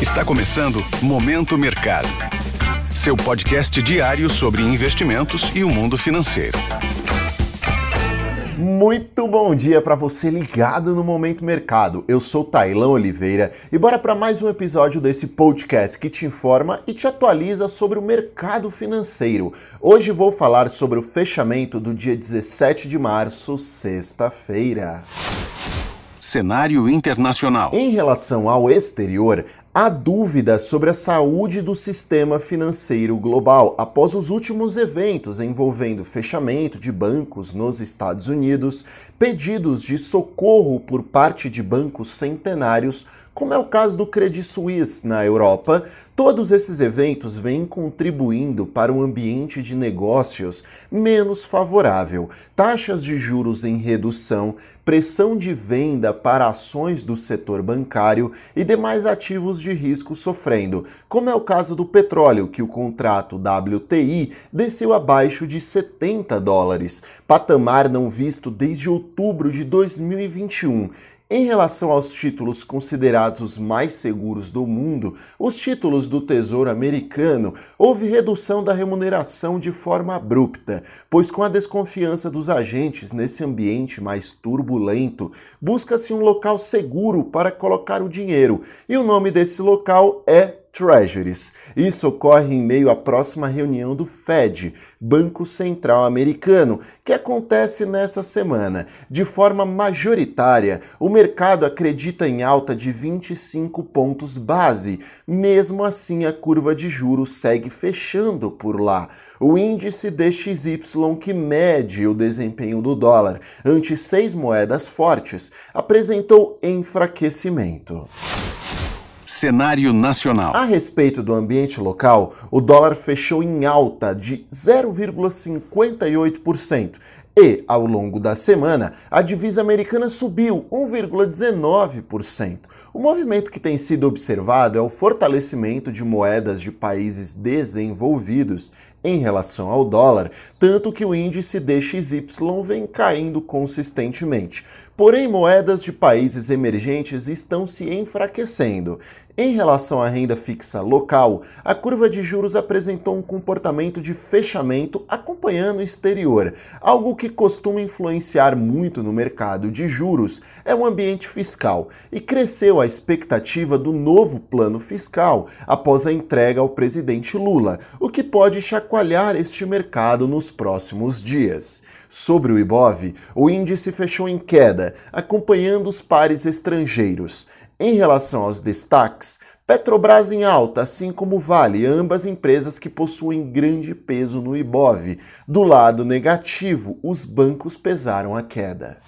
Está começando Momento Mercado. Seu podcast diário sobre investimentos e o mundo financeiro. Muito bom dia para você ligado no Momento Mercado. Eu sou Tailão Oliveira e bora para mais um episódio desse podcast que te informa e te atualiza sobre o mercado financeiro. Hoje vou falar sobre o fechamento do dia 17 de março, sexta-feira. Cenário internacional. Em relação ao exterior, Há dúvidas sobre a saúde do sistema financeiro global após os últimos eventos envolvendo fechamento de bancos nos Estados Unidos, pedidos de socorro por parte de bancos centenários, como é o caso do Credit Suisse na Europa. Todos esses eventos vêm contribuindo para um ambiente de negócios menos favorável, taxas de juros em redução, pressão de venda para ações do setor bancário e demais ativos de risco sofrendo, como é o caso do petróleo, que o contrato WTI desceu abaixo de 70 dólares, patamar não visto desde outubro de 2021 em relação aos títulos considerados os mais seguros do mundo, os títulos do Tesouro Americano, houve redução da remuneração de forma abrupta, pois com a desconfiança dos agentes nesse ambiente mais turbulento, busca-se um local seguro para colocar o dinheiro, e o nome desse local é Treasuries. Isso ocorre em meio à próxima reunião do Fed, Banco Central Americano, que acontece nesta semana. De forma majoritária, o mercado acredita em alta de 25 pontos base. Mesmo assim, a curva de juros segue fechando por lá. O índice DXY, que mede o desempenho do dólar ante seis moedas fortes, apresentou enfraquecimento. Cenário nacional. A respeito do ambiente local, o dólar fechou em alta de 0,58%. E, ao longo da semana, a divisa americana subiu 1,19%. O movimento que tem sido observado é o fortalecimento de moedas de países desenvolvidos em relação ao dólar, tanto que o índice DXY vem caindo consistentemente. Porém, moedas de países emergentes estão se enfraquecendo. Em relação à renda fixa local, a curva de juros apresentou um comportamento de fechamento acompanhando o exterior. Algo que costuma influenciar muito no mercado de juros é o ambiente fiscal, e cresceu a expectativa do novo plano fiscal após a entrega ao presidente Lula, o que pode chacoalhar este mercado nos próximos dias. Sobre o Ibov, o índice fechou em queda, acompanhando os pares estrangeiros. Em relação aos destaques, Petrobras em alta, assim como Vale, ambas empresas que possuem grande peso no Ibov. Do lado negativo, os bancos pesaram a queda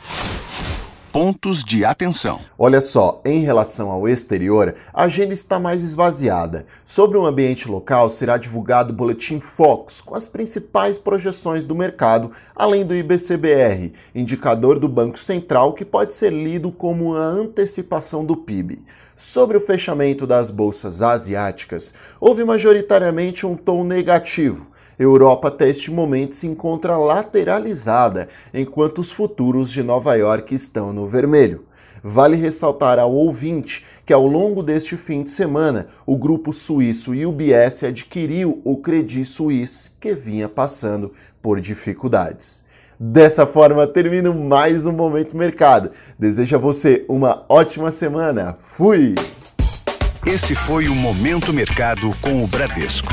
pontos de atenção. Olha só, em relação ao exterior, a agenda está mais esvaziada. Sobre o ambiente local, será divulgado o boletim Focus com as principais projeções do mercado, além do IBCBR, indicador do Banco Central que pode ser lido como a antecipação do PIB. Sobre o fechamento das bolsas asiáticas, houve majoritariamente um tom negativo Europa até este momento se encontra lateralizada, enquanto os futuros de Nova York estão no vermelho. Vale ressaltar ao ouvinte que ao longo deste fim de semana, o grupo suíço UBS adquiriu o Credit Suisse, que vinha passando por dificuldades. Dessa forma, termino mais um Momento Mercado. Desejo a você uma ótima semana. Fui! Esse foi o Momento Mercado com o Bradesco